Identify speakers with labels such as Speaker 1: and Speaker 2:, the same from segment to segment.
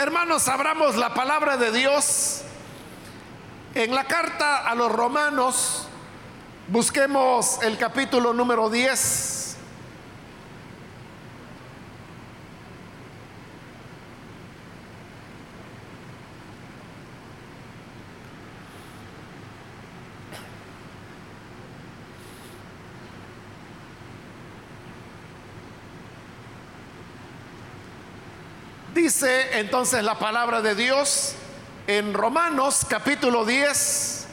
Speaker 1: Hermanos, abramos la palabra de Dios en la carta a los romanos. Busquemos el capítulo número 10. Dice entonces la palabra de Dios en Romanos capítulo 10,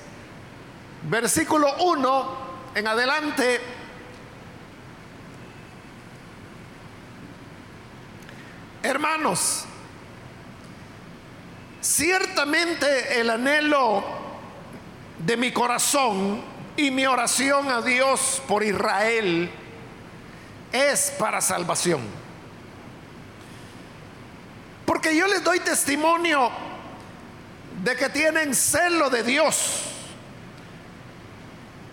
Speaker 1: versículo 1 en adelante. Hermanos, ciertamente el anhelo de mi corazón y mi oración a Dios por Israel es para salvación yo les doy testimonio de que tienen celo de Dios,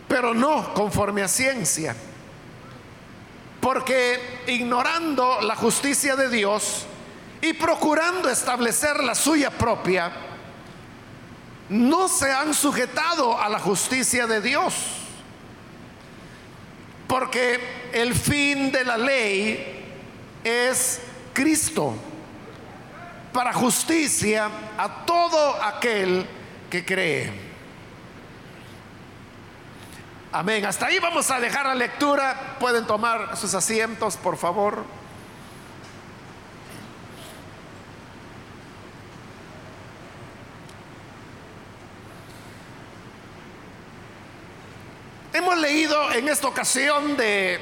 Speaker 1: pero no conforme a ciencia. Porque ignorando la justicia de Dios y procurando establecer la suya propia, no se han sujetado a la justicia de Dios. Porque el fin de la ley es Cristo para justicia a todo aquel que cree. Amén. Hasta ahí vamos a dejar la lectura. Pueden tomar sus asientos, por favor. Hemos leído en esta ocasión de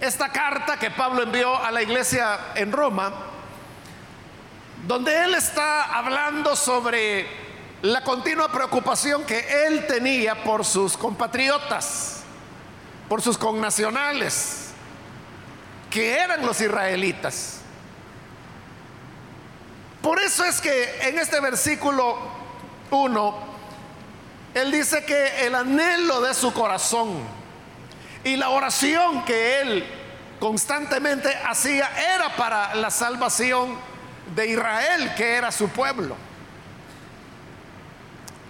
Speaker 1: esta carta que Pablo envió a la iglesia en Roma donde él está hablando sobre la continua preocupación que él tenía por sus compatriotas, por sus connacionales, que eran los israelitas. Por eso es que en este versículo 1, él dice que el anhelo de su corazón y la oración que él constantemente hacía era para la salvación de Israel, que era su pueblo.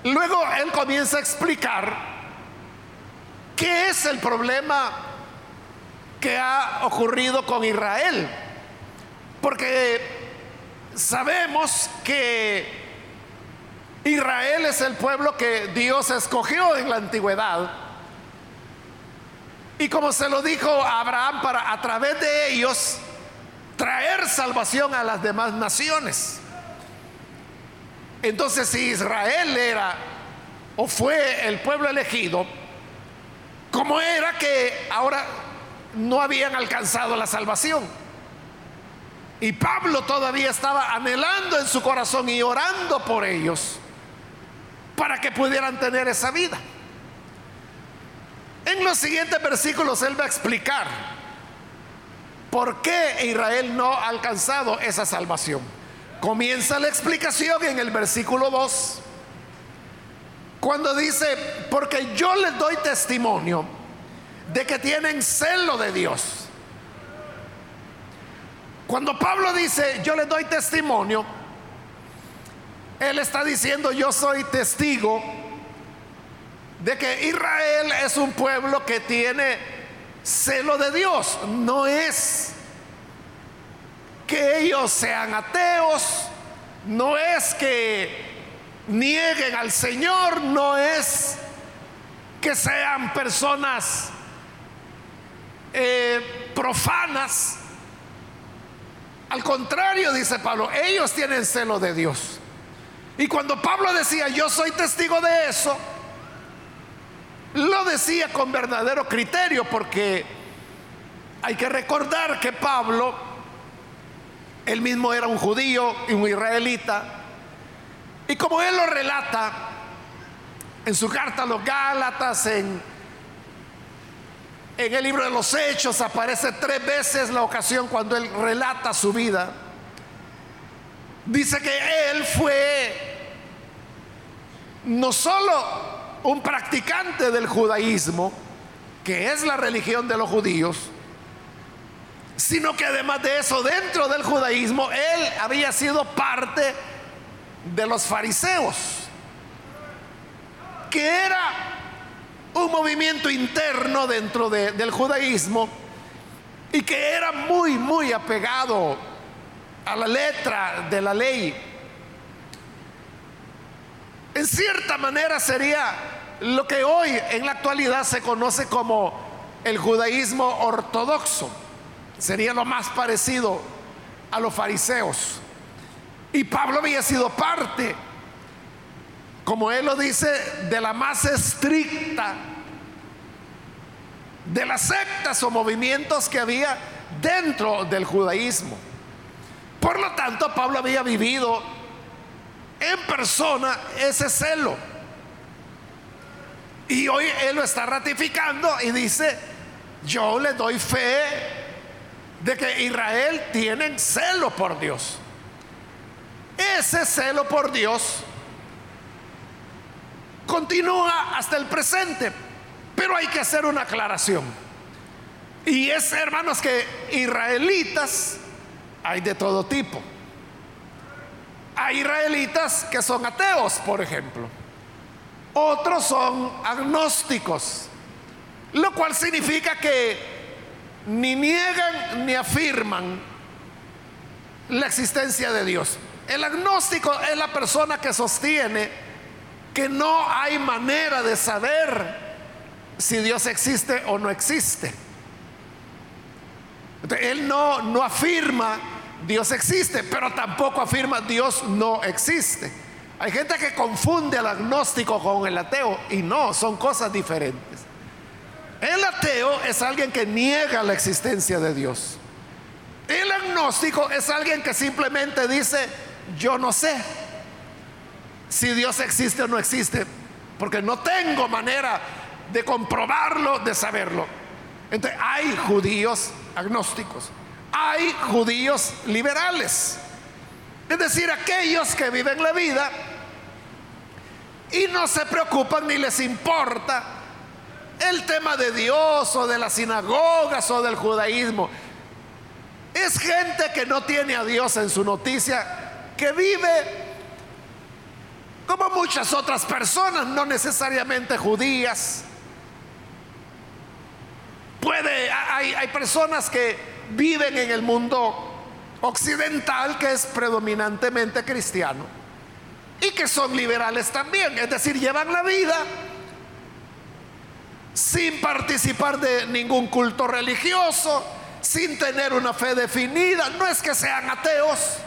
Speaker 1: Luego él comienza a explicar qué es el problema que ha ocurrido con Israel. Porque sabemos que Israel es el pueblo que Dios escogió en la antigüedad. Y como se lo dijo a Abraham, para a través de ellos traer salvación a las demás naciones. Entonces, si Israel era o fue el pueblo elegido, ¿cómo era que ahora no habían alcanzado la salvación? Y Pablo todavía estaba anhelando en su corazón y orando por ellos para que pudieran tener esa vida. En los siguientes versículos él va a explicar ¿Por qué Israel no ha alcanzado esa salvación? Comienza la explicación en el versículo 2, cuando dice, porque yo les doy testimonio de que tienen celo de Dios. Cuando Pablo dice, yo les doy testimonio, él está diciendo, yo soy testigo de que Israel es un pueblo que tiene celo de Dios. No es que ellos sean ateos, no es que nieguen al Señor, no es que sean personas eh, profanas. Al contrario, dice Pablo, ellos tienen celo de Dios. Y cuando Pablo decía, yo soy testigo de eso, lo decía con verdadero criterio porque hay que recordar que Pablo, él mismo era un judío y un israelita, y como él lo relata en su carta a los Gálatas, en, en el libro de los Hechos, aparece tres veces la ocasión cuando él relata su vida. Dice que él fue no solo un practicante del judaísmo, que es la religión de los judíos, sino que además de eso, dentro del judaísmo, él había sido parte de los fariseos, que era un movimiento interno dentro del judaísmo y que era muy, muy apegado a la letra de la ley. En cierta manera sería lo que hoy en la actualidad se conoce como el judaísmo ortodoxo. Sería lo más parecido a los fariseos. Y Pablo había sido parte, como él lo dice, de la más estricta de las sectas o movimientos que había dentro del judaísmo. Por lo tanto, Pablo había vivido en persona ese celo. Y hoy él lo está ratificando y dice, yo le doy fe de que Israel tiene celo por Dios. Ese celo por Dios continúa hasta el presente, pero hay que hacer una aclaración. Y es, hermanos, que israelitas hay de todo tipo. Hay israelitas que son ateos, por ejemplo. Otros son agnósticos, lo cual significa que ni niegan ni afirman la existencia de Dios. El agnóstico es la persona que sostiene que no hay manera de saber si Dios existe o no existe. él no, no afirma Dios existe, pero tampoco afirma Dios no existe. Hay gente que confunde al agnóstico con el ateo y no, son cosas diferentes. El ateo es alguien que niega la existencia de Dios. El agnóstico es alguien que simplemente dice, yo no sé si Dios existe o no existe, porque no tengo manera de comprobarlo, de saberlo. Entonces hay judíos agnósticos, hay judíos liberales, es decir, aquellos que viven la vida y no se preocupan ni les importa el tema de Dios o de las sinagogas o del judaísmo. Es gente que no tiene a Dios en su noticia que vive como muchas otras personas, no necesariamente judías. Puede, hay, hay personas que viven en el mundo occidental que es predominantemente cristiano y que son liberales también, es decir, llevan la vida sin participar de ningún culto religioso, sin tener una fe definida, no es que sean ateos,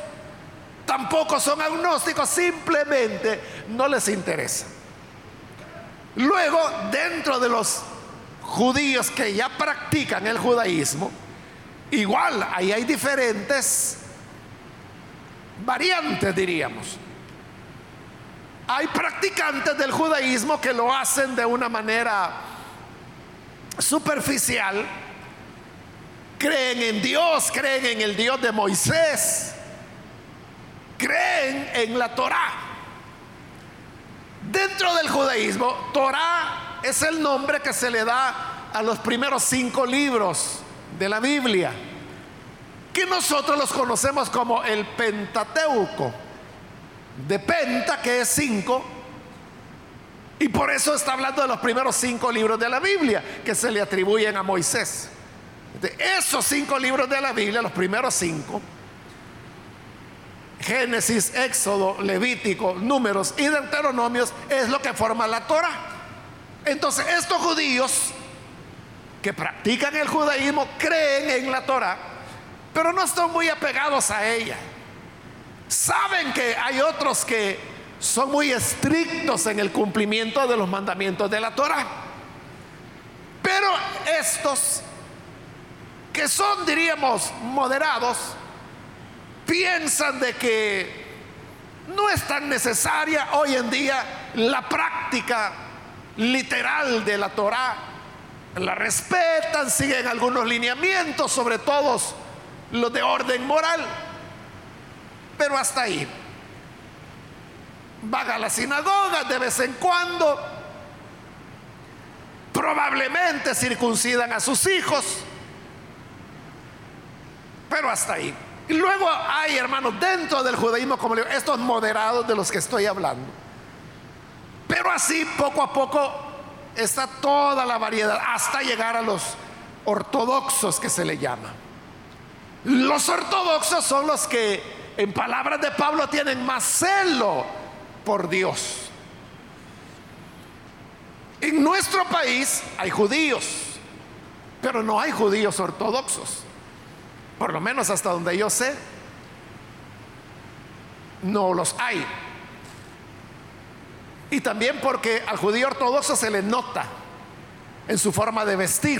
Speaker 1: tampoco son agnósticos, simplemente no les interesa. Luego, dentro de los judíos que ya practican el judaísmo, igual ahí hay diferentes variantes, diríamos. Hay practicantes del judaísmo que lo hacen de una manera superficial, creen en Dios, creen en el Dios de Moisés, creen en la Torá. Dentro del judaísmo, Torá es el nombre que se le da a los primeros cinco libros de la Biblia, que nosotros los conocemos como el Pentateuco, de Penta, que es cinco, y por eso está hablando de los primeros cinco libros de la Biblia que se le atribuyen a Moisés. De esos cinco libros de la Biblia, los primeros cinco, Génesis, Éxodo, Levítico, Números y Deuteronomios es lo que forma la Torah. Entonces, estos judíos que practican el judaísmo creen en la Torah, pero no están muy apegados a ella. Saben que hay otros que son muy estrictos en el cumplimiento de los mandamientos de la Torah. Pero estos que son, diríamos, moderados, piensan de que no es tan necesaria hoy en día la práctica literal de la Torah. La respetan, siguen algunos lineamientos, sobre todo los de orden moral, pero hasta ahí. Van a la sinagoga de vez en cuando, probablemente circuncidan a sus hijos, Pero hasta ahí. Y luego hay, hermanos, dentro del judaísmo, como digo, estos moderados de los que estoy hablando. Pero así, poco a poco, está toda la variedad, hasta llegar a los ortodoxos que se le llama. Los ortodoxos son los que, en palabras de Pablo, tienen más celo por Dios. En nuestro país hay judíos, pero no hay judíos ortodoxos. Por lo menos hasta donde yo sé, no los hay. Y también porque al judío ortodoxo se le nota en su forma de vestir.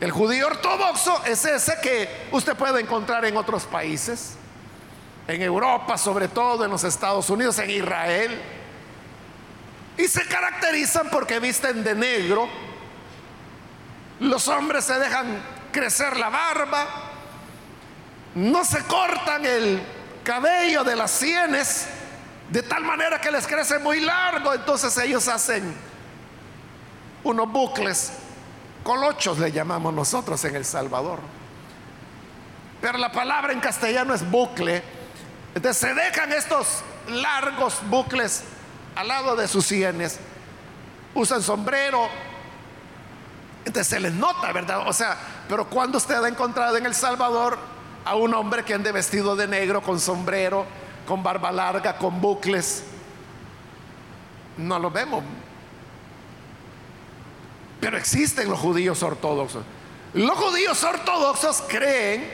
Speaker 1: El judío ortodoxo es ese que usted puede encontrar en otros países, en Europa, sobre todo en los Estados Unidos, en Israel. Y se caracterizan porque visten de negro. Los hombres se dejan crecer la barba, no se cortan el cabello de las sienes de tal manera que les crece muy largo, entonces ellos hacen unos bucles, colochos le llamamos nosotros en El Salvador. Pero la palabra en castellano es bucle. Entonces se dejan estos largos bucles al lado de sus sienes, usan sombrero. Entonces se les nota, ¿verdad? O sea, pero cuando usted ha encontrado en El Salvador a un hombre que ande vestido de negro con sombrero, con barba larga, con bucles. No lo vemos. Pero existen los judíos ortodoxos. Los judíos ortodoxos creen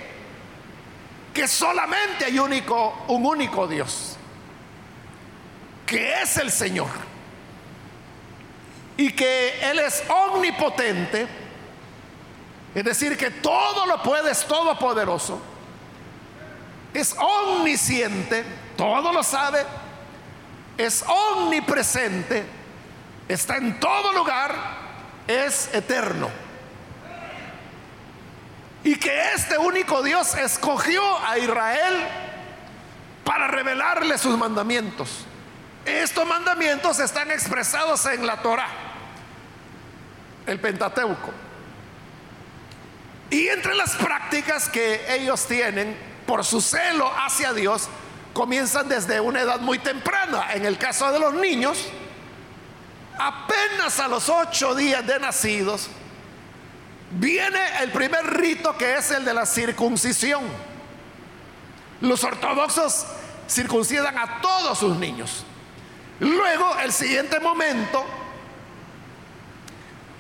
Speaker 1: que solamente hay único, un único Dios, que es el Señor. Y que Él es omnipotente, es decir, que todo lo puede, es todopoderoso es omnisciente, todo lo sabe, es omnipresente, está en todo lugar, es eterno. Y que este único Dios escogió a Israel para revelarle sus mandamientos. Estos mandamientos están expresados en la Torah, el Pentateuco. Y entre las prácticas que ellos tienen por su celo hacia Dios, comienzan desde una edad muy temprana. En el caso de los niños, apenas a los ocho días de nacidos, viene el primer rito que es el de la circuncisión. Los ortodoxos circuncidan a todos sus niños. Luego, el siguiente momento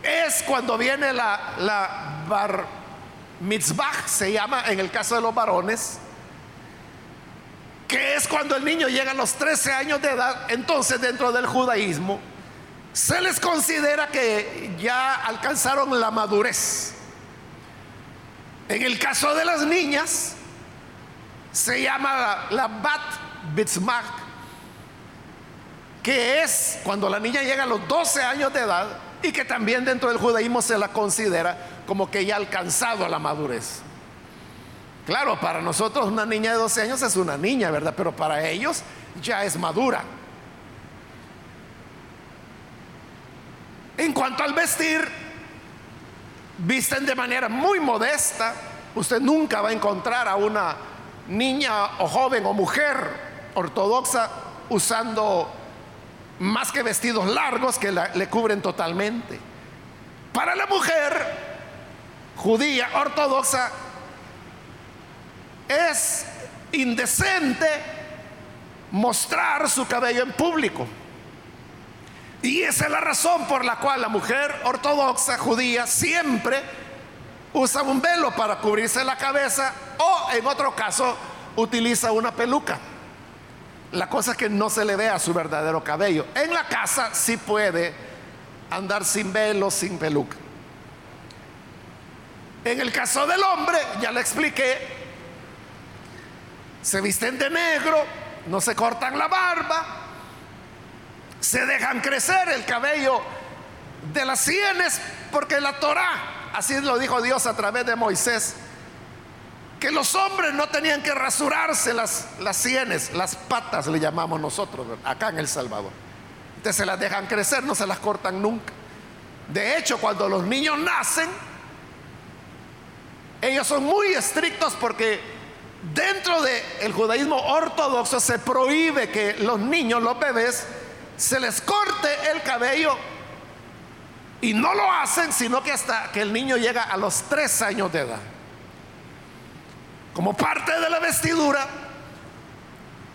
Speaker 1: es cuando viene la, la mitzvah se llama en el caso de los varones, que es cuando el niño llega a los 13 años de edad, entonces dentro del judaísmo se les considera que ya alcanzaron la madurez. En el caso de las niñas, se llama la, bat mitzvah, que es cuando la niña llega a los 12 años de edad y que también dentro del judaísmo se la considera como que ya ha alcanzado la madurez. Claro, para nosotros una niña de 12 años es una niña, ¿verdad? Pero para ellos ya es madura. En cuanto al vestir, visten de manera muy modesta. Usted nunca va a encontrar a una niña o joven o mujer ortodoxa usando más que vestidos largos que le cubren totalmente. Para la mujer, judía ortodoxa, es indecente mostrar su cabello en público. Y esa es la razón por la cual la mujer ortodoxa judía siempre usa un velo para cubrirse la cabeza o en otro caso utiliza una peluca. La cosa es que no se le vea su verdadero cabello. En la casa sí puede andar sin velo, sin peluca. En el caso del hombre, ya le expliqué, se visten de negro, no se cortan la barba, se dejan crecer el cabello de las sienes, porque la Torah, así lo dijo Dios a través de Moisés, que los hombres no tenían que rasurarse las, las sienes, las patas le llamamos nosotros, acá en El Salvador. Entonces se las dejan crecer, no se las cortan nunca. De hecho, cuando los niños nacen, ellos son muy estrictos porque dentro del judaísmo ortodoxo se prohíbe que los niños, los bebés, se les corte el cabello y no lo hacen sino que hasta que el niño llega a los tres años de edad. Como parte de la vestidura,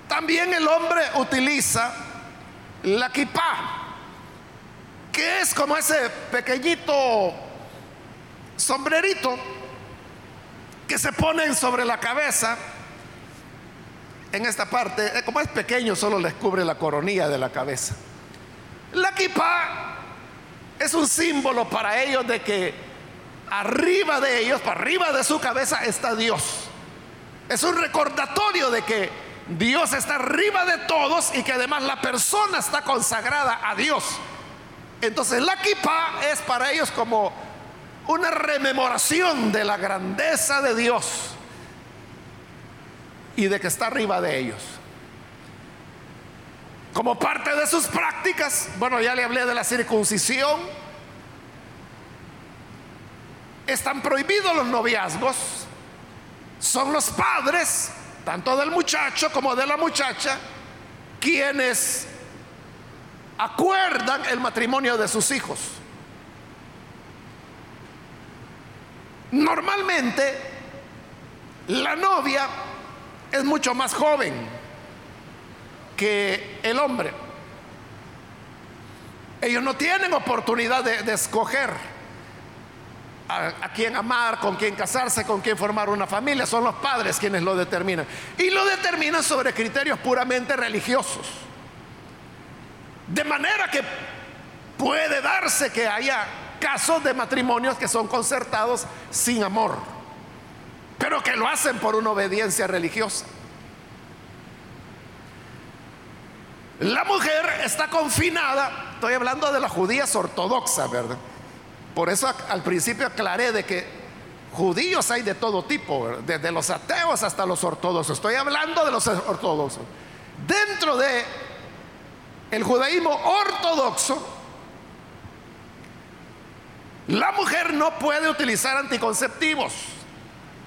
Speaker 1: también el hombre utiliza la kipá, que es como ese pequeñito sombrerito que se ponen sobre la cabeza. En esta parte, eh, como es pequeño, solo les cubre la coronilla de la cabeza. La kippah es un símbolo para ellos de que arriba de ellos, para arriba de su cabeza, está Dios. Es un recordatorio de que Dios está arriba de todos y que además la persona está consagrada a Dios. Entonces la kippah es para ellos como una rememoración de la grandeza de Dios y de que está arriba de ellos. Como parte de sus prácticas, bueno, ya le hablé de la circuncisión, están prohibidos los noviazgos, son los padres, tanto del muchacho como de la muchacha, quienes acuerdan el matrimonio de sus hijos. Normalmente, la novia es mucho más joven que el hombre. Ellos no tienen oportunidad de, escoger a, a, quién amar, con quién casarse, con quién formar una familia. Son los padres quienes lo determinan. Y lo determinan sobre criterios puramente religiosos. De manera que puede darse que haya casos de matrimonios que son concertados sin amor, pero que lo hacen por una obediencia religiosa. La mujer está confinada, estoy hablando de las judías ortodoxas, ¿verdad? Por eso al principio aclaré de que judíos hay de todo tipo, desde los ateos hasta los ortodoxos. Estoy hablando de los ortodoxos. Dentro de el judaísmo ortodoxo, la mujer no puede utilizar anticonceptivos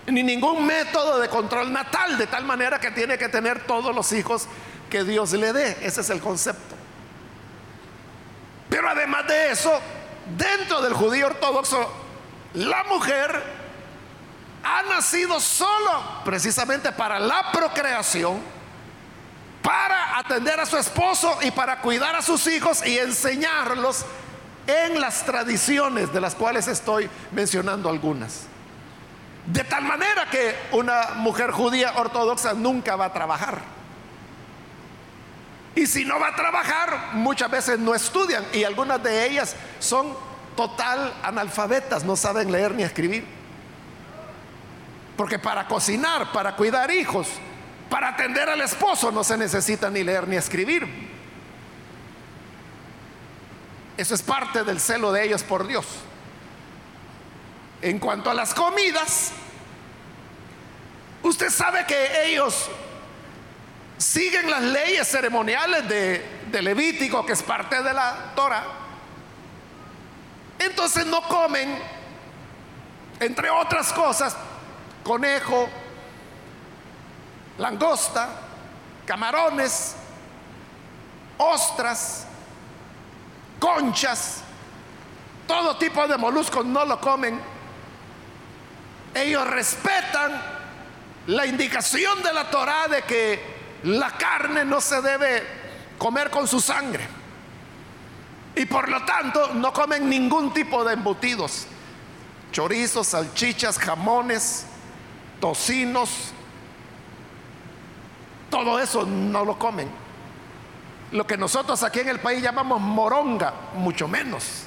Speaker 1: ni ningún método de control natal, de tal manera que tiene que tener todos los hijos que Dios le dé. Ese es el concepto. Pero además de eso, dentro del judío ortodoxo, la mujer ha nacido solo precisamente para la procreación, para atender a su esposo y para cuidar a sus hijos y enseñarlos en las tradiciones de las cuales estoy mencionando algunas. De tal manera que una mujer judía ortodoxa nunca va a trabajar. Y si no va a trabajar, muchas veces no estudian y algunas de ellas son total analfabetas, no saben leer ni escribir. Porque para cocinar, para cuidar hijos, para atender al esposo no se necesita ni leer ni escribir. Eso es parte del celo de ellos por Dios. En cuanto a las comidas, usted sabe que ellos siguen las leyes ceremoniales de, Levítico, que es parte de la Torah. Entonces no comen, entre otras cosas, conejo, langosta, camarones, ostras, conchas, todo tipo de moluscos no lo comen. Ellos respetan la indicación de la Torah de que la carne no se debe comer con su sangre. Y por lo tanto no comen ningún tipo de embutidos. Chorizos, salchichas, jamones, tocinos. Todo eso no lo comen. Lo que nosotros aquí en el país llamamos moronga, mucho menos.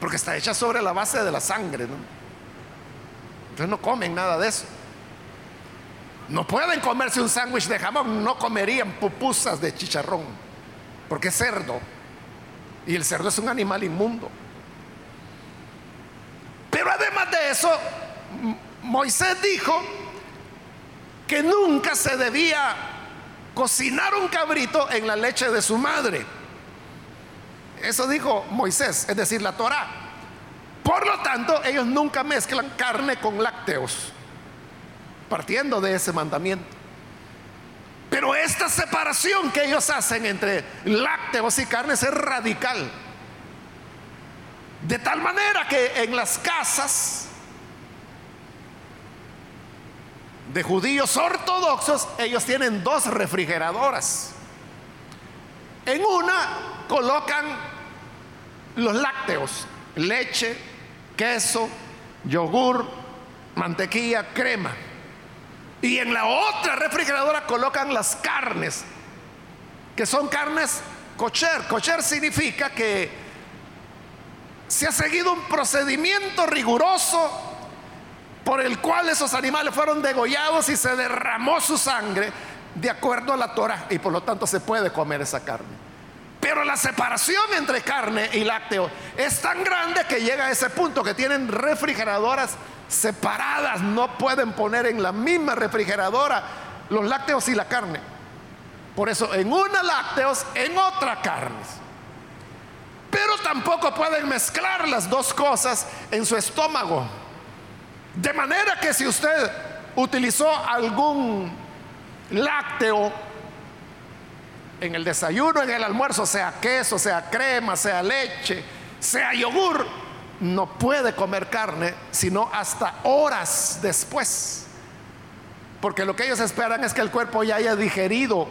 Speaker 1: Porque está hecha sobre la base de la sangre. ¿no? Entonces no comen nada de eso. No pueden comerse un sándwich de jamón, no comerían pupusas de chicharrón, porque es cerdo. Y el cerdo es un animal inmundo. Pero además de eso, Moisés dijo que nunca se debía cocinar un cabrito en la leche de su madre. Eso dijo Moisés, es decir, la Torah. Por lo tanto, ellos nunca mezclan carne con lácteos, partiendo de ese mandamiento. Pero esta separación que ellos hacen entre lácteos y carnes es radical. De tal manera que en las casas de judíos ortodoxos, ellos tienen dos refrigeradoras. En una colocan los lácteos, leche, queso, yogur, mantequilla, crema. Y en la otra refrigeradora colocan las carnes, que son carnes cocher. Cocher significa que se ha seguido un procedimiento riguroso por el cual esos animales fueron degollados y se derramó su sangre de acuerdo a la Torah y por lo tanto se puede comer esa carne. Pero la separación entre carne y lácteo es tan grande que llega a ese punto que tienen refrigeradoras separadas, no pueden poner en la misma refrigeradora los lácteos y la carne. Por eso en una lácteos, en otra carnes. Pero tampoco pueden mezclar las dos cosas en su estómago. De manera que si usted utilizó algún lácteo en el desayuno, en el almuerzo, sea queso, sea crema, sea leche, sea yogur, no puede comer carne sino hasta horas después. Porque lo que ellos esperan es que el cuerpo ya haya digerido.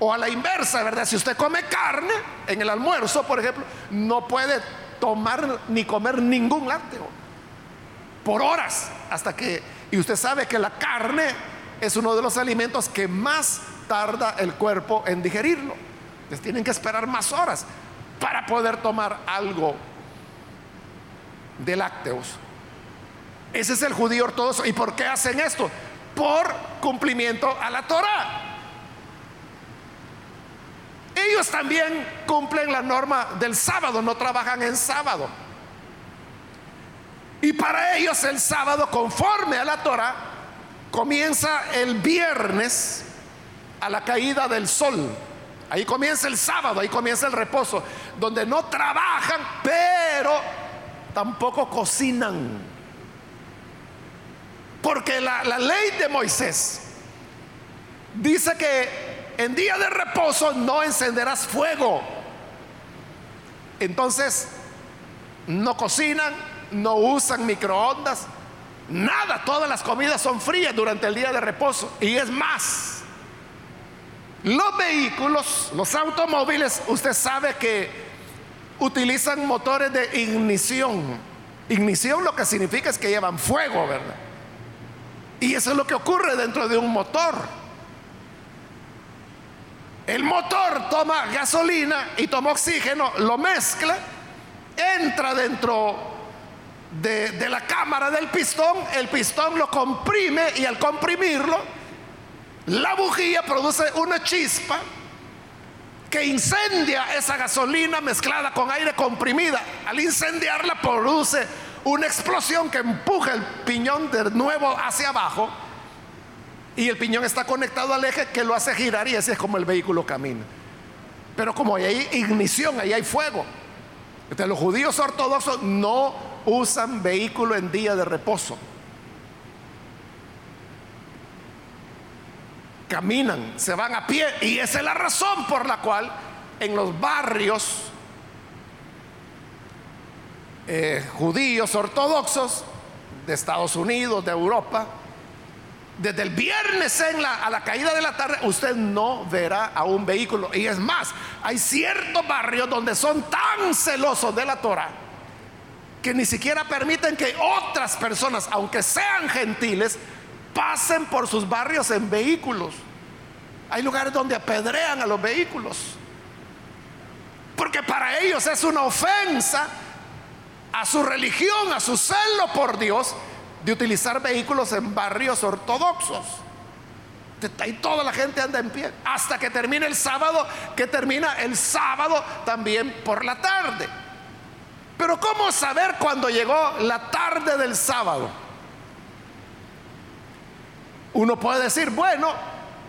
Speaker 1: O a la inversa, ¿verdad? Si usted come carne en el almuerzo, por ejemplo, no puede tomar ni comer ningún lácteo. Por horas. Hasta que... Y usted sabe que la carne es uno de los alimentos que más tarda el cuerpo en digerirlo. Les tienen que esperar más horas para poder tomar algo de lácteos. Ese es el judío ortodoxo. ¿Y por qué hacen esto? Por cumplimiento a la Torah. Ellos también cumplen la norma del sábado, no trabajan en sábado. Y para ellos el sábado, conforme a la Torah, comienza el viernes a la caída del sol. Ahí comienza el sábado, ahí comienza el reposo, donde no trabajan, pero tampoco cocinan. Porque la, la ley de Moisés dice que en día de reposo no encenderás fuego. Entonces, no cocinan, no usan microondas, nada, todas las comidas son frías durante el día de reposo. Y es más, los vehículos, los automóviles, usted sabe que utilizan motores de ignición. Ignición lo que significa es que llevan fuego, ¿verdad? Y eso es lo que ocurre dentro de un motor. El motor toma gasolina y toma oxígeno, lo mezcla, entra dentro de, de la cámara del pistón, el pistón lo comprime y al comprimirlo, la bujía produce una chispa que incendia esa gasolina mezclada con aire comprimida. Al incendiarla produce una explosión que empuja el piñón de nuevo hacia abajo y el piñón está conectado al eje que lo hace girar y así es como el vehículo camina. Pero como hay ignición, ahí hay fuego. Entonces los judíos ortodoxos no usan vehículo en día de reposo. caminan, se van a pie. Y esa es la razón por la cual en los barrios eh, judíos ortodoxos de Estados Unidos, de Europa, desde el viernes en la, a la caída de la tarde, usted no verá a un vehículo. Y es más, hay ciertos barrios donde son tan celosos de la Torah que ni siquiera permiten que otras personas, aunque sean gentiles, pasen por sus barrios en vehículos. Hay lugares donde apedrean a los vehículos. Porque para ellos es una ofensa a su religión, a su celo por Dios, de utilizar vehículos en barrios ortodoxos. Y toda la gente anda en pie. Hasta que termine el sábado, que termina el sábado también por la tarde. Pero ¿cómo saber cuando llegó la tarde del sábado? Uno puede decir, bueno,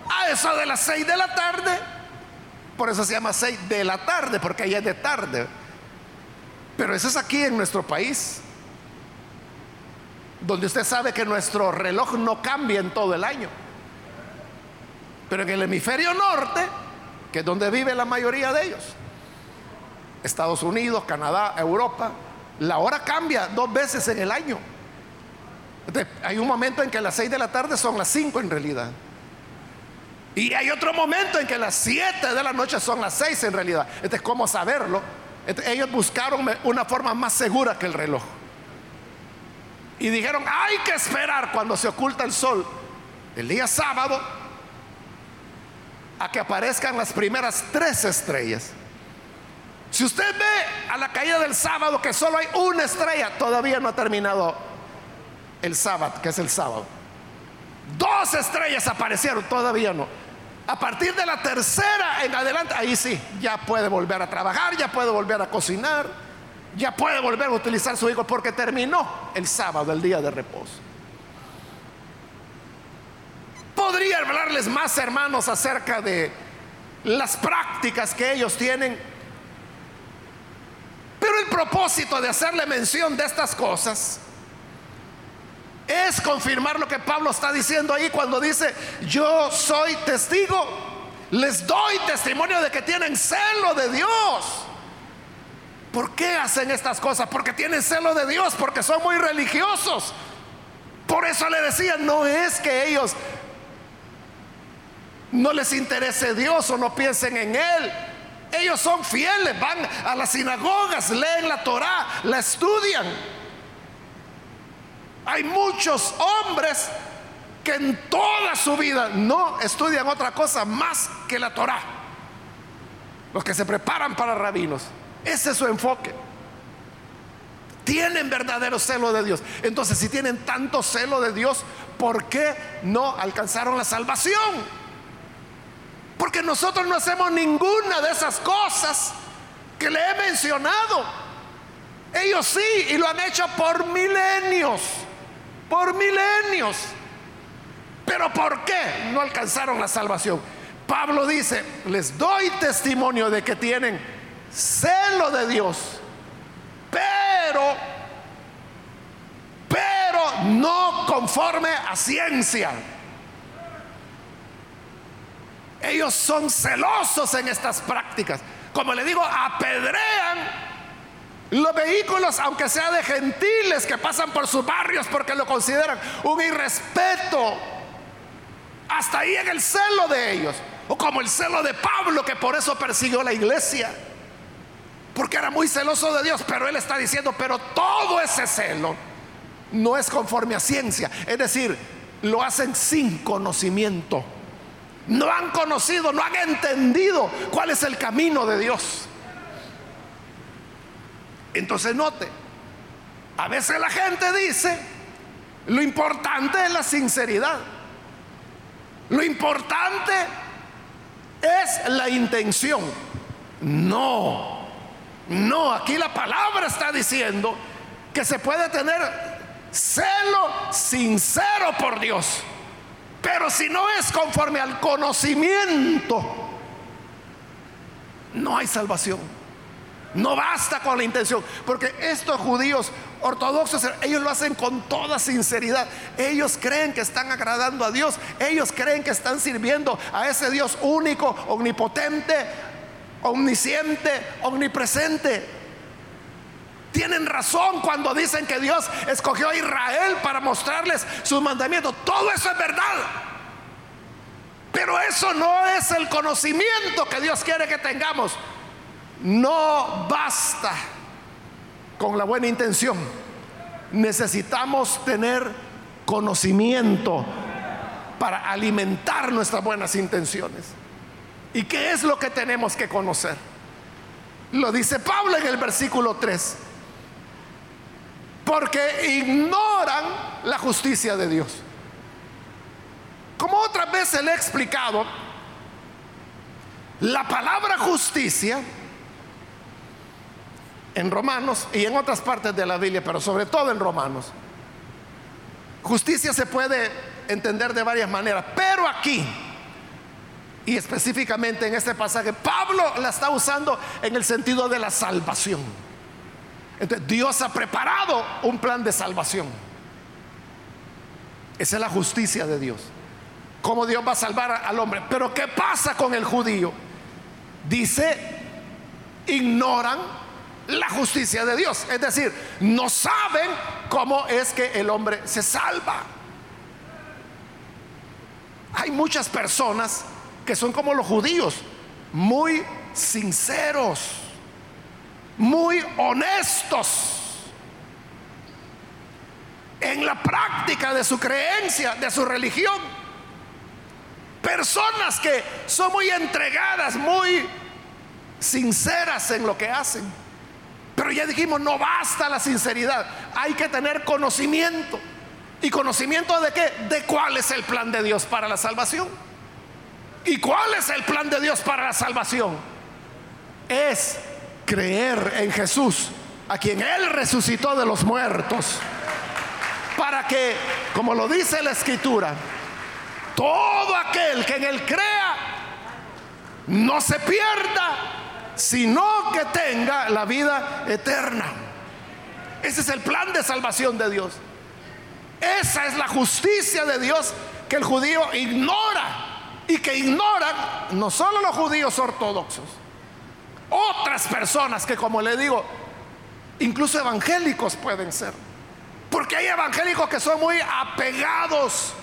Speaker 1: a eso de las seis de la tarde, por eso se llama seis de la tarde, porque ahí es de tarde. Pero eso es aquí en nuestro país. donde usted sabe que nuestro reloj no cambia en todo el año. Pero en el hemisferio norte, que es donde vive la mayoría de ellos, Estados Unidos, Canadá, Europa, la hora cambia dos veces en el año. hay un momento en que las 6 de la tarde son las 5 en realidad. Y hay otro momento en que las 7 de la noche son las 6 en realidad. Entonces, ¿cómo saberlo? ellos buscaron una forma más segura que el reloj. Y dijeron, hay que esperar cuando se oculta el sol, el día sábado, a que aparezcan las primeras tres estrellas. Si usted ve a la caída del sábado que solo hay una estrella, todavía no ha terminado el sábado, que es el sábado. Dos estrellas aparecieron, todavía no. A partir de la tercera en adelante, ahí sí, ya puede volver a trabajar, ya puede volver a cocinar, ya puede volver a utilizar su hijo porque terminó el sábado, el día de reposo. Podría hablarles más, hermanos, acerca de las prácticas que ellos tienen pero el propósito de hacerle mención de estas cosas es confirmar lo que Pablo está diciendo ahí cuando dice, yo soy testigo, les doy testimonio de que tienen celo de Dios. ¿Por qué hacen estas cosas? Porque tienen celo de Dios, porque son muy religiosos. Por eso le decía, no es que ellos no les interese Dios o no piensen en Él. Ellos son fieles, van a las sinagogas, leen la Torah, la estudian. Hay muchos hombres que en toda su vida no estudian otra cosa más que la Torah. Los que se preparan para rabinos. Ese es su enfoque. Tienen verdadero celo de Dios. Entonces, si tienen tanto celo de Dios, ¿por qué no alcanzaron la salvación? Porque nosotros no hacemos ninguna de esas cosas que le he mencionado. Ellos sí, y lo han hecho por milenios, por milenios. Pero ¿por qué no alcanzaron la salvación? Pablo dice, les doy testimonio de que tienen celo de Dios, pero, pero no conforme a ciencia ellos son celosos en estas prácticas. Como le digo, apedrean los vehículos, aunque sea de gentiles que pasan por sus barrios porque lo consideran un irrespeto. Hasta ahí en el celo de ellos. O como el celo de Pablo que por eso persiguió la iglesia. Porque era muy celoso de Dios. Pero él está diciendo, pero todo ese celo no es conforme a ciencia. Es decir, lo hacen sin conocimiento no han conocido, no han entendido cuál es el camino de Dios. Entonces note, a veces la gente dice, lo importante es la sinceridad. Lo importante es la intención. No, no, aquí la palabra está diciendo que se puede tener celo sincero por Dios. Pero si no es conforme al conocimiento, no hay salvación. No basta con la intención, porque estos judíos ortodoxos, ellos lo hacen con toda sinceridad. Ellos creen que están agradando a Dios, ellos creen que están sirviendo a ese Dios único, omnipotente, omnisciente, omnipresente. Tienen razón cuando dicen que Dios escogió a Israel para mostrarles sus mandamientos. Todo eso es verdad. Pero eso no es el conocimiento que Dios quiere que tengamos. No basta con la buena intención. Necesitamos tener conocimiento para alimentar nuestras buenas intenciones. ¿Y qué es lo que tenemos que conocer? Lo dice Pablo en el versículo 3 porque ignoran la justicia de Dios. Como otras veces le he explicado, la palabra justicia en Romanos y en otras partes de la Biblia, pero sobre todo en Romanos, justicia se puede entender de varias maneras, pero aquí, y específicamente en este pasaje, Pablo la está usando en el sentido de la salvación. Entonces Dios ha preparado un plan de salvación. Esa es la justicia de Dios. ¿Cómo Dios va a salvar al hombre? Pero ¿qué pasa con el judío? Dice, ignoran la justicia de Dios. Es decir, no saben cómo es que el hombre se salva. Hay muchas personas que son como los judíos, muy sinceros, muy honestos en la práctica de su creencia, de su religión. Personas que son muy entregadas, muy sinceras en lo que hacen. Pero ya dijimos, no basta la sinceridad, hay que tener conocimiento. ¿Y conocimiento de qué? De cuál es el plan de Dios para la salvación. ¿Y cuál es el plan de Dios para la salvación? Es creer en Jesús, a quien Él resucitó de los muertos, para que, como lo dice la Escritura, todo aquel que en Él crea no se pierda, sino que tenga la vida eterna. Ese es el plan de salvación de Dios. Esa es la justicia de Dios que el judío ignora y que ignoran no solo los judíos ortodoxos, otras personas que como le digo, incluso evangélicos pueden ser. Porque hay evangélicos que son muy apegados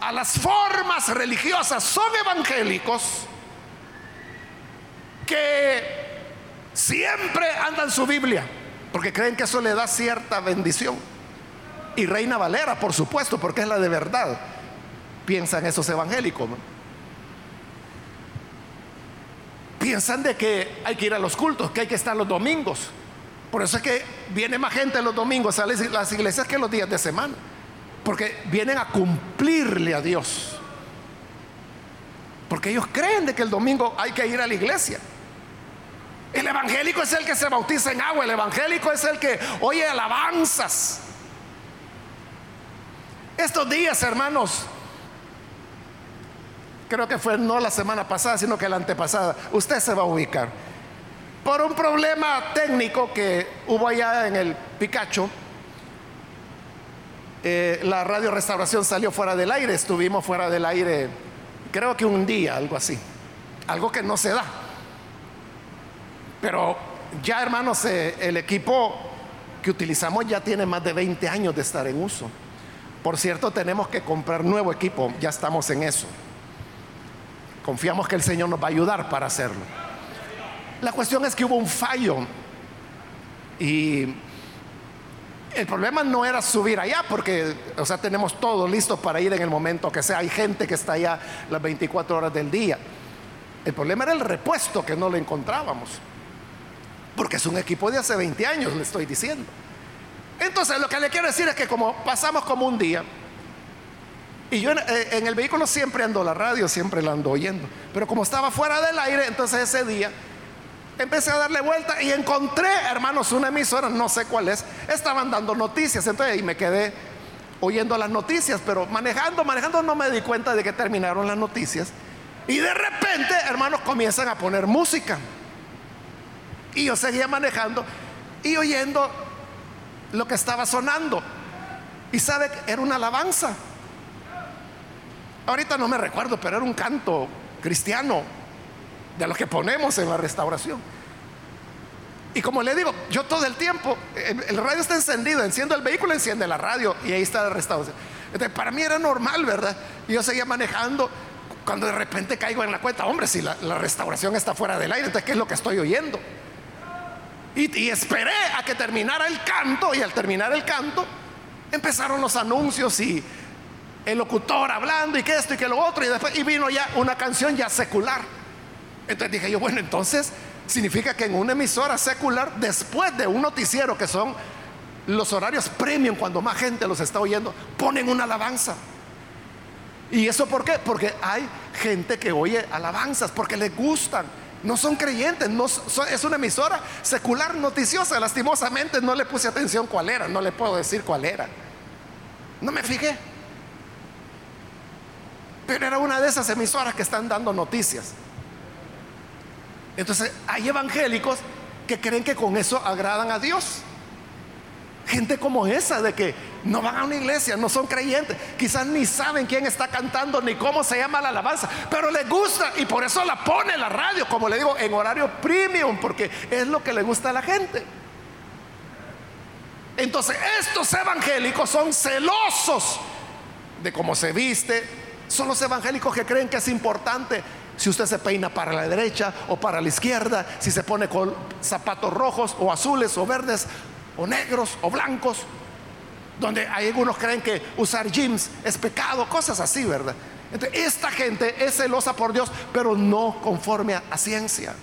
Speaker 1: a las formas religiosas, son evangélicos que siempre andan su Biblia, porque creen que eso le da cierta bendición. Y Reina Valera, por supuesto, porque es la de verdad. Piensan esos evangélicos. Piensan de que hay que ir a los cultos, que hay que estar los domingos. Por eso es que viene más gente los domingos a las iglesias que los días de semana. Porque vienen a cumplirle a Dios. Porque ellos creen de que el domingo hay que ir a la iglesia. El evangélico es el que se bautiza en agua, el evangélico es el que oye alabanzas. Estos días, hermanos, creo que fue no la semana pasada, sino que la antepasada, usted se va a ubicar. Por un problema técnico que hubo allá en el Picacho, eh, la radio restauración salió fuera del aire, estuvimos fuera del aire, creo que un día, algo así, algo que no se da. Pero ya, hermanos, eh, el equipo que utilizamos ya tiene más de 20 años de estar en uso. Por cierto, tenemos que comprar nuevo equipo, ya estamos en eso. Confiamos que el Señor nos va a ayudar para hacerlo. La cuestión es que hubo un fallo y el problema no era subir allá porque, o sea, tenemos todo listo para ir en el momento que sea. Hay gente que está allá las 24 horas del día. El problema era el repuesto que no lo encontrábamos. Porque es un equipo de hace 20 años, le estoy diciendo. Entonces lo que le quiero decir es que como pasamos como un día, y yo eh, en, el vehículo siempre ando la radio, siempre la ando oyendo, pero como estaba fuera del aire, entonces ese día empecé a darle vuelta y encontré, hermanos, una emisora, no sé cuál es, estaban dando noticias, entonces ahí me quedé oyendo las noticias, pero manejando, manejando no me di cuenta de que terminaron las noticias. Y de repente, hermanos, comienzan a poner música. Y yo seguía manejando y oyendo lo que estaba sonando. Y sabe, era una alabanza. Ahorita no me recuerdo, pero era un canto cristiano de los que ponemos en la restauración. Y como le digo, yo todo el tiempo, el, radio está encendido, enciendo el vehículo, enciende la radio y ahí está la restauración. Entonces, para mí era normal, ¿verdad? Y yo seguía manejando cuando de repente caigo en la cuenta, hombre, si la, restauración está fuera del aire, entonces, ¿qué es lo que estoy oyendo? Y, esperé a que terminara el canto y al terminar el canto empezaron los anuncios y el locutor hablando y que esto y que lo otro y después y vino ya una canción ya secular. Entonces dije yo, bueno, entonces significa que en una emisora secular, después de un noticiero que son los horarios premium, cuando más gente los está oyendo, ponen una alabanza. ¿Y eso por qué? Porque hay gente que oye alabanzas, porque les gustan. No son creyentes, no es una emisora secular noticiosa. Lastimosamente no le puse atención cuál era, no le puedo decir cuál era. No me fijé. Pero era una de esas emisoras que están dando noticias. Entonces hay evangélicos que creen que con eso agradan a Dios. Gente como esa, de que no van a una iglesia, no son creyentes, quizás ni saben quién está cantando ni cómo se llama la alabanza, pero les gusta y por eso la pone la radio, como le digo, en horario premium, porque es lo que le gusta a la gente. Entonces, estos evangélicos son celosos de cómo se viste, son los evangélicos que creen que es importante si usted se peina para la derecha o para la izquierda, si se pone con zapatos rojos o azules o verdes o negros o blancos, donde hay algunos creen que usar jeans es pecado, cosas así, ¿verdad? Entonces, esta gente es celosa por Dios, pero no conforme a, a ciencia.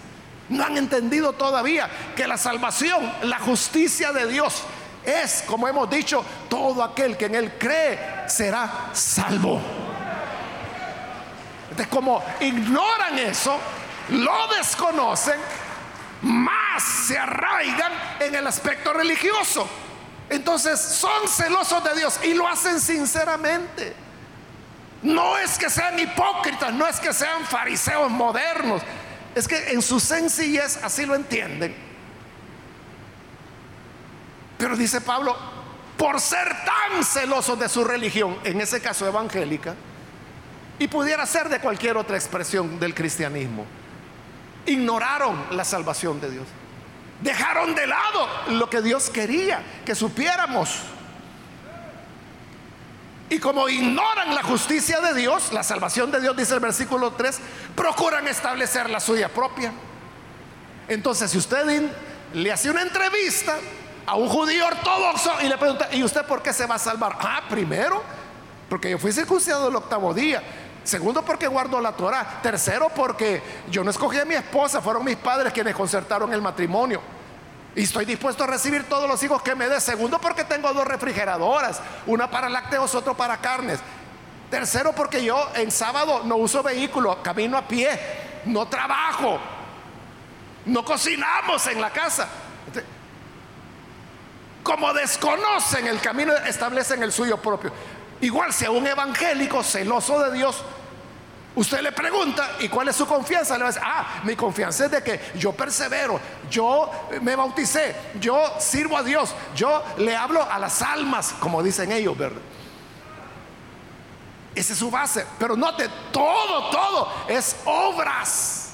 Speaker 1: No han entendido todavía que la salvación, la justicia de Dios es, como hemos dicho, todo aquel que en Él cree será salvo. Como ignoran eso, lo desconocen, más se arraigan en el aspecto religioso. Entonces son celosos de Dios y lo hacen sinceramente. No es que sean hipócritas, no es que sean fariseos modernos, es que en su sencillez así lo entienden. Pero dice Pablo, por ser tan celosos de su religión, en ese caso evangélica, y pudiera ser de cualquier otra expresión del cristianismo, ignoraron la salvación de Dios. Dejaron de lado lo que Dios quería que supiéramos. Y como ignoran la justicia de Dios, la salvación de Dios, dice el versículo 3, procuran establecer la suya propia. Entonces, si usted le hace una entrevista a un judío ortodoxo y le pregunta, ¿y usted por qué se va a salvar? Ah, primero, porque yo fui circuncidado el octavo día. Segundo, porque guardo la Torah. Tercero, porque yo no escogí a mi esposa, fueron mis padres quienes concertaron el matrimonio. Y estoy dispuesto a recibir todos los hijos que me dé. Segundo, porque tengo dos refrigeradoras, una para lácteos, otro para carnes. Tercero, porque yo en sábado no uso vehículo, camino a pie, no trabajo, no cocinamos en la casa. Como desconocen el camino, establecen el suyo propio. Igual si un evangélico celoso de Dios, usted le pregunta, ¿y cuál es su confianza? Le va a decir, ah, mi confianza es de que yo persevero, yo me bauticé, yo sirvo a Dios, yo le hablo a las almas, como dicen ellos, ¿verdad? Esa es su base. Pero note, todo, todo es obras.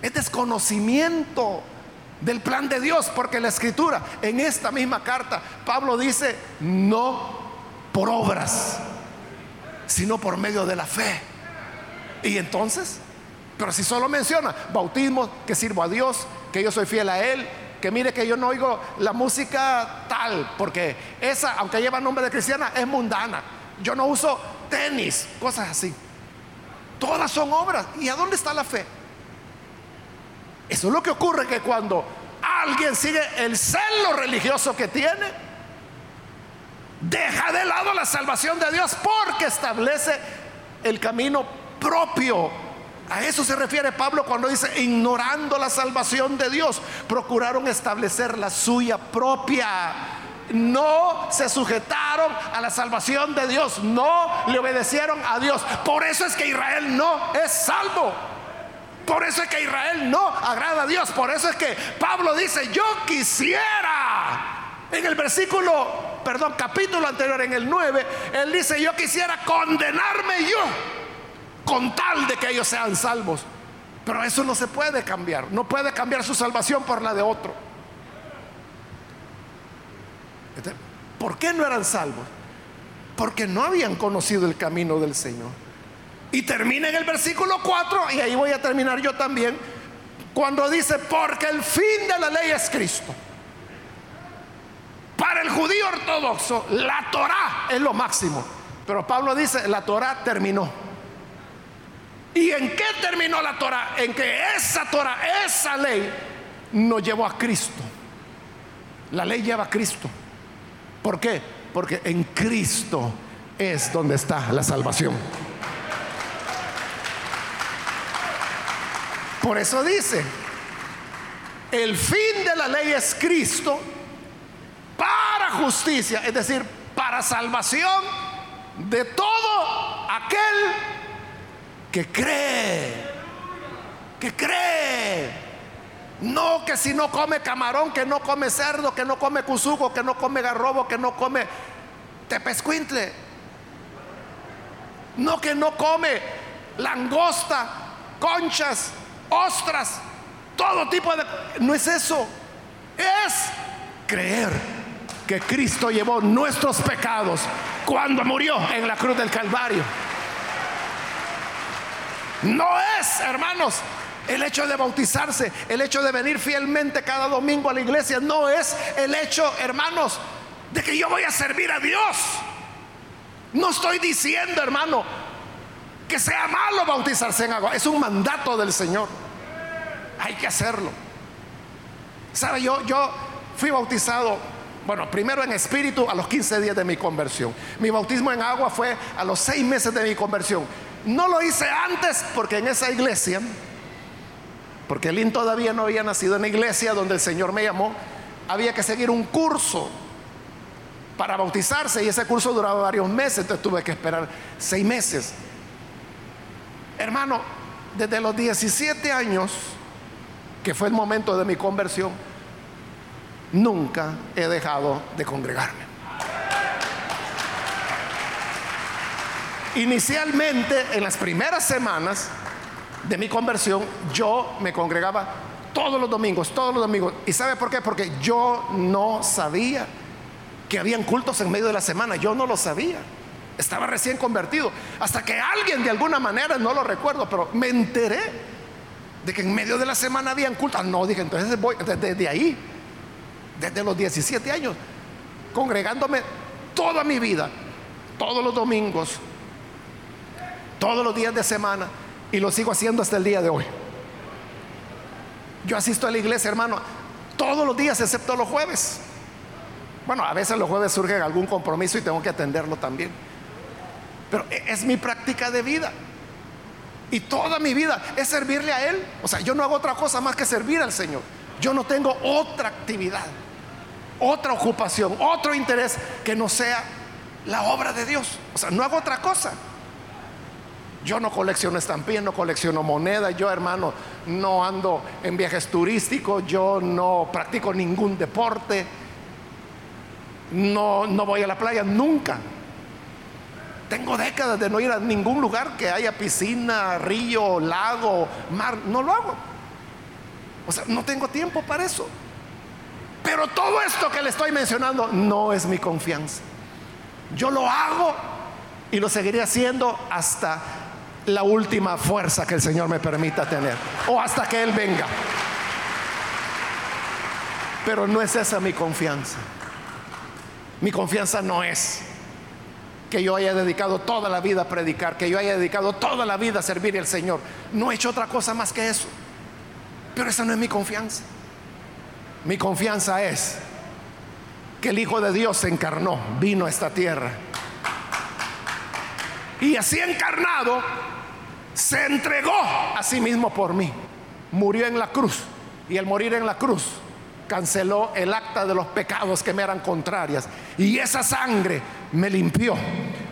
Speaker 1: Es desconocimiento del plan de Dios, porque la escritura, en esta misma carta, Pablo dice, no por obras, sino por medio de la fe. Y entonces, pero si solo menciona bautismo, que sirvo a Dios, que yo soy fiel a Él, que mire que yo no oigo la música tal, porque esa, aunque lleva nombre de cristiana, es mundana. Yo no uso tenis, cosas así. Todas son obras. ¿Y a dónde está la fe? Eso es lo que ocurre que cuando alguien sigue el celo religioso que tiene, deja de lado la salvación de Dios porque establece el camino propio. A eso se refiere Pablo cuando dice, ignorando la salvación de Dios, procuraron establecer la suya propia. No se sujetaron a la salvación de Dios, no le obedecieron a Dios. Por eso es que Israel no es salvo. Por eso es que Israel no agrada a Dios. Por eso es que Pablo dice, yo quisiera. En el versículo perdón, capítulo anterior, en el 9, él dice, yo quisiera condenarme yo con tal de que ellos sean salvos. Pero eso no se puede cambiar. No puede cambiar su salvación por la de otro. ¿Por qué no eran salvos? Porque no habían conocido el camino del Señor. Y termina en el versículo 4, y ahí voy a terminar yo también, cuando dice, porque el fin de la ley es Cristo. Para el judío ortodoxo, la Torah es lo máximo. Pero Pablo dice, la Torah terminó. ¿Y en qué terminó la Torah? En que esa Torah, esa ley, nos llevó a Cristo. La ley lleva a Cristo. ¿Por qué? Porque en Cristo es donde está la salvación. Por eso dice, el fin de la ley es Cristo para justicia, es decir, para salvación de todo aquel que cree, que cree. No, que si no come camarón, que no come cerdo, que no come cuzugo, que no come garrobo, que no come tepescuintle. No, que no come langosta, conchas, ostras, todo tipo de... No es eso. Es creer que Cristo llevó nuestros pecados cuando murió en la cruz del Calvario. No es, hermanos, el hecho de bautizarse, el hecho de venir fielmente cada domingo a la iglesia, no es el hecho, hermanos, de que yo voy a servir a Dios. No estoy diciendo, hermano, que sea malo bautizarse en agua. Es un mandato del Señor. Hay que hacerlo. ¿Sabe? Yo, yo fui bautizado, bueno, primero en espíritu a los 15 días de mi conversión. Mi bautismo en agua fue a los 6 meses de mi conversión. No lo hice antes porque en esa iglesia porque Lynn todavía no había nacido en la iglesia donde el Señor me llamó, había que seguir un curso para bautizarse y ese curso duraba varios meses, entonces tuve que esperar seis meses. Hermano, desde los 17 años, que fue el momento de mi conversión, nunca he dejado de congregarme. Inicialmente, en las primeras semanas, de mi conversión, yo me congregaba todos los domingos, todos los domingos. ¿Y sabe por qué? Porque yo no sabía que habían cultos en medio de la semana, yo no lo sabía. Estaba recién convertido. Hasta que alguien de alguna manera, no lo recuerdo, pero me enteré de que en medio de la semana habían cultos. Ah, no, dije, entonces voy desde ahí, desde los 17 años, congregándome toda mi vida, todos los domingos, todos los días de semana. Y lo sigo haciendo hasta el día de hoy. Yo asisto a la iglesia, hermano, todos los días excepto los jueves. Bueno, a veces los jueves surge algún compromiso y tengo que atenderlo también. Pero e, es mi práctica de vida. Y toda mi vida es servirle a Él. O sea, yo no hago otra cosa más que servir al Señor. Yo no tengo otra actividad, otra ocupación, otro interés que no sea la obra de Dios. O sea, no hago otra cosa. Yo no colecciono estampillas, no colecciono monedas, yo hermano no ando en viajes turísticos, yo no practico ningún deporte, no, no voy a la playa nunca. Tengo décadas de no ir a ningún lugar que haya piscina, río, lago, mar, no lo hago. O sea, no tengo tiempo para eso. Pero todo esto que le estoy mencionando no es mi confianza. Yo lo hago y lo seguiré haciendo hasta la última fuerza que el Señor me permita tener o hasta que Él venga. Pero no es esa mi confianza. Mi confianza no es que yo haya dedicado toda la vida a predicar, que yo haya dedicado toda la vida a servir al Señor. No he hecho otra cosa más que eso. Pero esa no es mi confianza. Mi confianza es que el Hijo de Dios se encarnó, vino a esta tierra. Y así encarnado, se entregó a sí mismo por mí. Murió en la cruz. Y al morir en la cruz, canceló el acta de los pecados que me eran contrarias. Y esa sangre me limpió,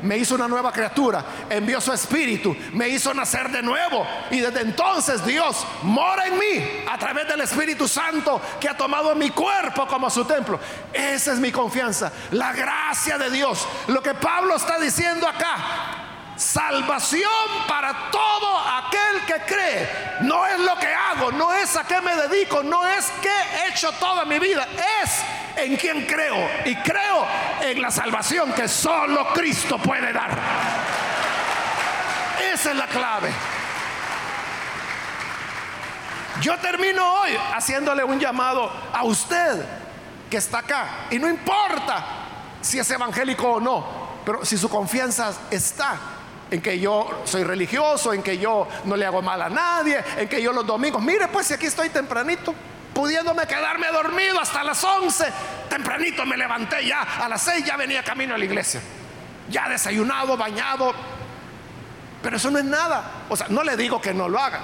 Speaker 1: me hizo una nueva criatura, envió su espíritu, me hizo nacer de nuevo. Y desde entonces Dios mora en mí a través del Espíritu Santo que ha tomado mi cuerpo como su templo. Esa es mi confianza, la gracia de Dios. Lo que Pablo está diciendo acá, Salvación para todo aquel que cree. No es lo que hago, no es a qué me dedico, no es que he hecho toda mi vida, es en quien creo. Y creo en la salvación que solo Cristo puede dar. Esa es la clave. Yo termino hoy haciéndole un llamado a usted que está acá. Y no importa si es evangélico o no, pero si su confianza está en que yo soy religioso, en que yo no le hago mal a nadie, en que yo los domingos, mire pues si aquí estoy tempranito, pudiéndome quedarme dormido hasta las 11, tempranito me levanté ya, a las 6 ya venía camino a la iglesia, ya desayunado, bañado, pero eso no es nada, o sea, no le digo que no lo haga,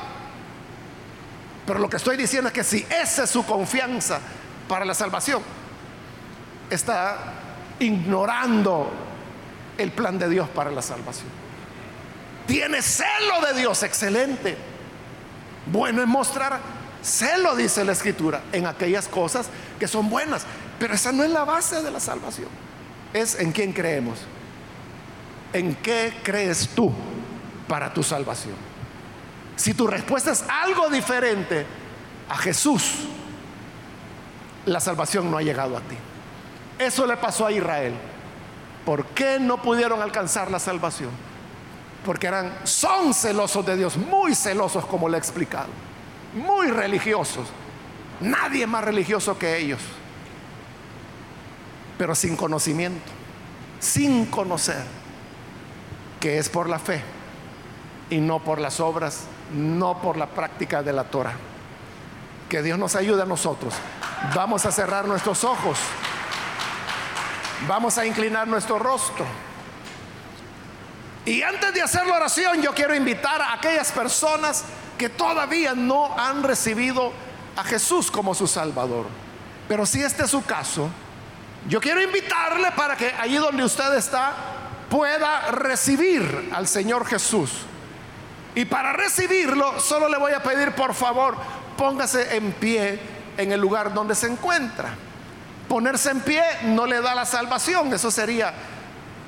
Speaker 1: pero lo que estoy diciendo es que si esa es su confianza para la salvación, está ignorando el plan de Dios para la salvación. Tiene celo de Dios, excelente. Bueno es mostrar celo, dice la escritura, en aquellas cosas que son buenas. Pero esa no es la base de la salvación. Es en quién creemos. ¿En qué crees tú para tu salvación? Si tu respuesta es algo diferente a Jesús, la salvación no ha llegado a ti. Eso le pasó a Israel. ¿Por qué no pudieron alcanzar la salvación? Porque eran, son celosos de Dios, muy celosos como le he explicado, muy religiosos. Nadie más religioso que ellos, pero sin conocimiento, sin conocer que es por la fe y no por las obras, no por la práctica de la Torah. Que Dios nos ayude a nosotros. Vamos a cerrar nuestros ojos. Vamos a inclinar nuestro rostro. Y antes de hacer la oración, yo quiero invitar a aquellas personas que todavía no han recibido a Jesús como su Salvador. Pero si este es su caso, yo quiero invitarle para que allí donde usted está pueda recibir al Señor Jesús. Y para recibirlo, solo le voy a pedir, por favor, póngase en pie en el lugar donde se encuentra. Ponerse en pie no le da la salvación, eso sería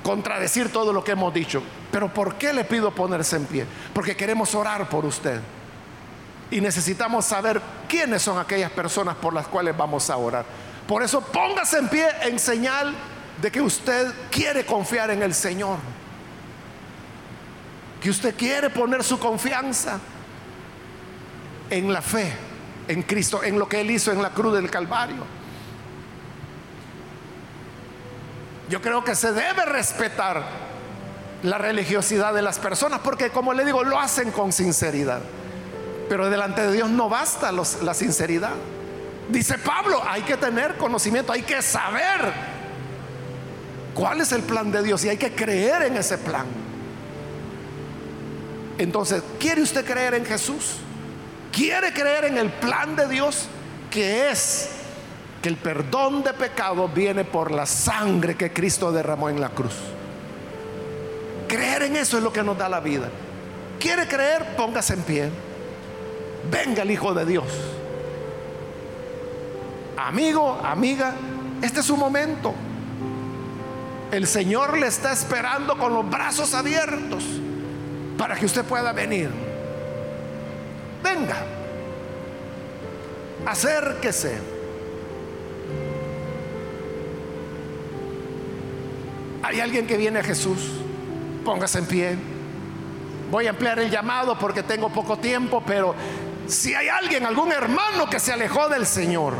Speaker 1: contradecir todo lo que hemos dicho. Pero ¿por qué le pido ponerse en pie? Porque queremos orar por usted. Y necesitamos saber quiénes son aquellas personas por las cuales vamos a orar. Por eso póngase en pie en señal de que usted quiere confiar en el Señor. Que usted quiere poner su confianza en la fe, en Cristo, en lo que Él hizo en la cruz del Calvario. Yo creo que se debe respetar la religiosidad de las personas porque como le digo, lo hacen con sinceridad. Pero delante de Dios no basta la sinceridad. Dice Pablo, hay que tener conocimiento, hay que saber cuál es el plan de Dios y hay que creer en ese plan. Entonces, ¿quiere usted creer en Jesús? ¿Quiere creer en el plan de Dios que es que el perdón de pecado viene por la sangre que Cristo derramó en la cruz. Creer en eso es lo que nos da la vida. ¿Quiere creer? Póngase en pie. Venga el Hijo de Dios. Amigo, amiga, este es su momento. El Señor le está esperando con los brazos abiertos para que usted pueda venir. Venga, acérquese. Hay alguien que viene a Jesús. Póngase en pie. Voy a ampliar el llamado porque tengo poco tiempo, pero si hay alguien, algún hermano que se alejó del Señor,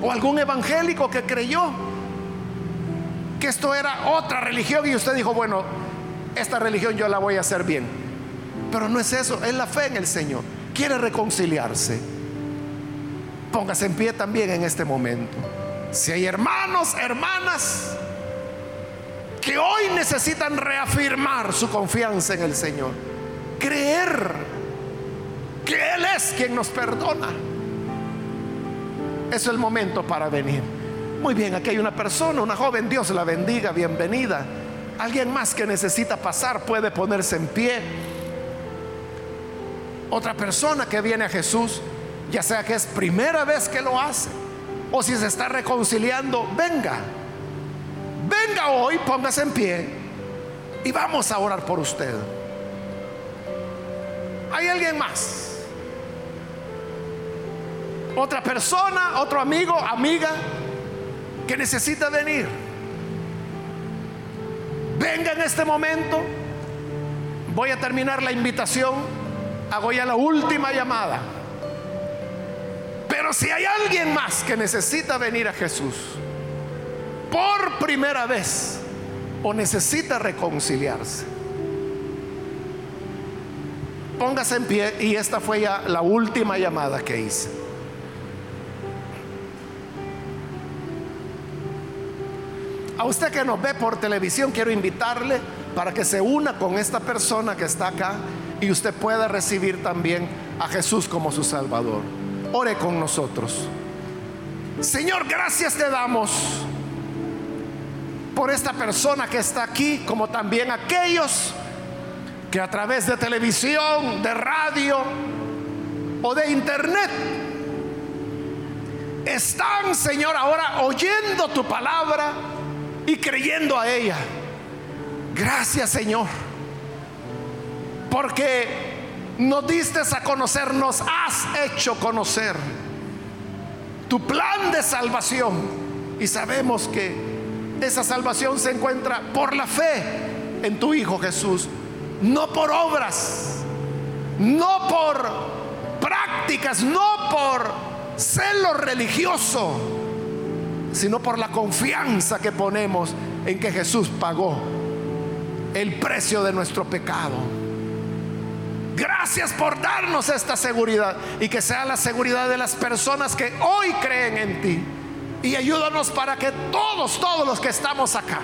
Speaker 1: o algún evangélico que creyó que esto era otra religión y usted dijo, bueno, esta religión yo la voy a hacer bien. Pero no es eso, es la fe en el Señor. Quiere reconciliarse. Póngase en pie también en este momento. Si hay hermanos, hermanas, que hoy necesitan reafirmar su confianza en el Señor. Creer es quien nos perdona. Es el momento para venir. Muy bien, aquí hay una persona, una joven, Dios la bendiga, bienvenida. Alguien más que necesita pasar puede ponerse en pie. Otra persona que viene a Jesús, ya sea que es primera vez que lo hace o si se está reconciliando, venga venga hoy, póngase en pie y vamos a orar por usted. ¿Hay alguien más? Otra persona, otro amigo, amiga que necesita venir. Venga en este momento. Voy a terminar la invitación. Hago ya la última llamada. Pero si hay alguien más que necesita venir a Jesús, por primera vez o necesita reconciliarse. Póngase en pie y esta fue ya la última llamada que hice. A usted que nos ve por televisión, quiero invitarle para que se una con esta persona que está acá y usted pueda recibir también a Jesús como su Salvador. Ore con nosotros. Señor, gracias te damos por esta persona que está aquí, como también aquellos que a través de televisión, de radio o de internet están, Señor, ahora oyendo tu palabra y creyendo a ella. Gracias, Señor, porque nos diste a conocer, nos has hecho conocer tu plan de salvación. Y sabemos que esa salvación se encuentra por la fe en tu Hijo Jesús, no por obras, no por prácticas, no por celo religioso, sino por la confianza que ponemos en que Jesús pagó el precio de nuestro pecado. Gracias por darnos esta seguridad y que sea la seguridad de las personas que hoy creen en ti. Y ayúdanos para que todos, todos los que estamos acá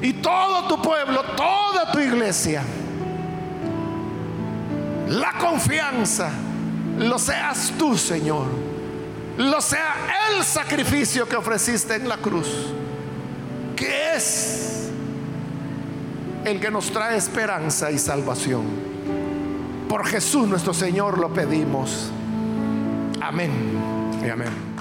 Speaker 1: y todo tu pueblo, toda tu iglesia, la confianza lo seas tú, Señor. Lo sea el sacrificio que ofreciste en la cruz, que es el que nos trae esperanza y salvación. Por Jesús nuestro Señor lo pedimos. Amén y amén.